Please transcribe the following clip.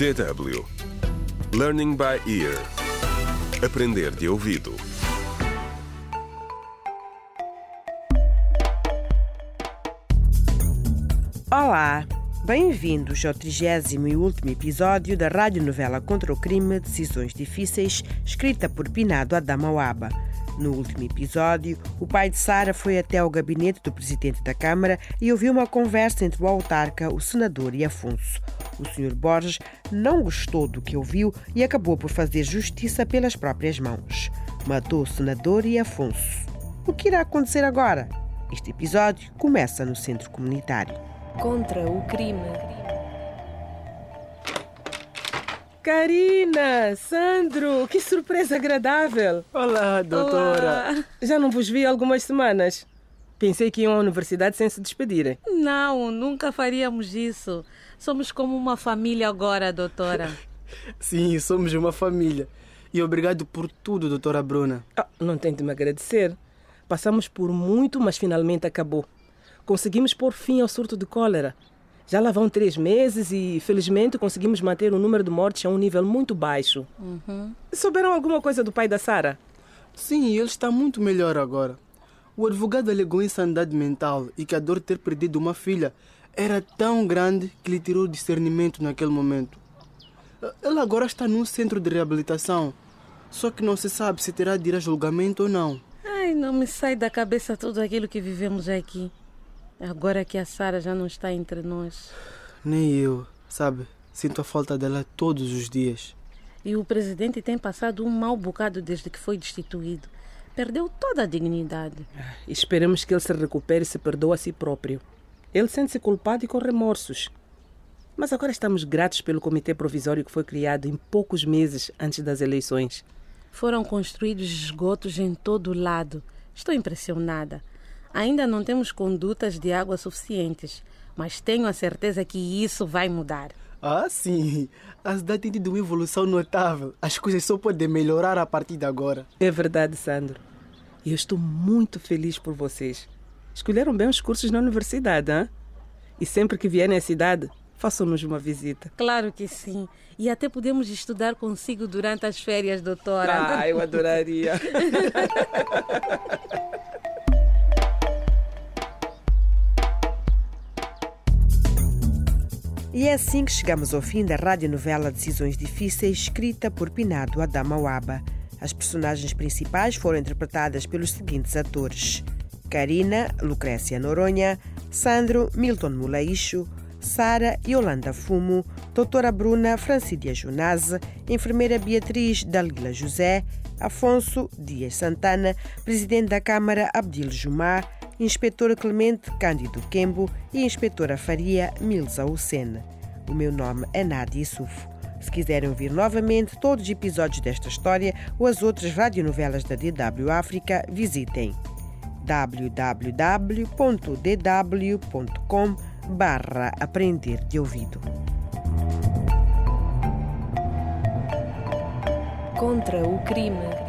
DW Learning by Ear Aprender de ouvido Olá, bem-vindos ao trigésimo e último episódio da radionovela Contra o Crime Decisões Difíceis, escrita por Pinado Adamawaba. No último episódio, o pai de Sara foi até ao gabinete do presidente da Câmara e ouviu uma conversa entre o autarca, o senador e Afonso. O Sr. Borges não gostou do que ouviu e acabou por fazer justiça pelas próprias mãos. Matou o senador e Afonso. O que irá acontecer agora? Este episódio começa no centro comunitário. Contra o crime. Karina, Sandro, que surpresa agradável! Olá, doutora. Olá. Já não vos vi há algumas semanas. Pensei que iam à universidade sem se despedirem. Não, nunca faríamos isso. Somos como uma família agora, doutora. Sim, somos uma família. E obrigado por tudo, doutora Bruna. Ah, não tem de me agradecer. Passamos por muito, mas finalmente acabou. Conseguimos pôr fim ao surto de cólera. Já lá vão três meses e, felizmente, conseguimos manter o número de mortes a um nível muito baixo. Uhum. Souberam alguma coisa do pai da Sara? Sim, ele está muito melhor agora. O advogado alegou insanidade mental e que a dor de ter perdido uma filha era tão grande que lhe tirou o discernimento naquele momento. Ele agora está num centro de reabilitação, só que não se sabe se terá de ir a julgamento ou não. Ai, não me sai da cabeça tudo aquilo que vivemos aqui. Agora que a Sara já não está entre nós. Nem eu, sabe? Sinto a falta dela todos os dias. E o presidente tem passado um mau bocado desde que foi destituído. Perdeu toda a dignidade. Esperemos que ele se recupere e se perdoe a si próprio. Ele sente-se culpado e com remorsos. Mas agora estamos gratos pelo comitê provisório que foi criado em poucos meses antes das eleições. Foram construídos esgotos em todo o lado. Estou impressionada. Ainda não temos condutas de água suficientes, mas tenho a certeza que isso vai mudar. Ah, sim. A cidade tem tido uma evolução notável. As coisas só podem melhorar a partir de agora. É verdade, Sandro. E eu estou muito feliz por vocês. Escolheram bem os cursos na universidade, hein? E sempre que vierem à cidade, façam-nos uma visita. Claro que sim. E até podemos estudar consigo durante as férias, doutora. Ah, eu adoraria. E é assim que chegamos ao fim da radionovela Decisões Difíceis, escrita por Pinado Adamawaba. As personagens principais foram interpretadas pelos seguintes atores: Karina, Lucrécia Noronha, Sandro, Milton Mulaixo, Sara, Yolanda Fumo, Doutora Bruna, Francídia Junase, Enfermeira Beatriz, Dalila José, Afonso Dias Santana, Presidente da Câmara, Abdil Jumar, Inspetora Clemente Cândido Quembo e Inspetora Faria Milza Hussein. O meu nome é Nádia Sufo. Se quiserem ouvir novamente todos os episódios desta história ou as outras radionovelas da DW África, visitem www.dw.com barra aprender de ouvido. Contra o crime.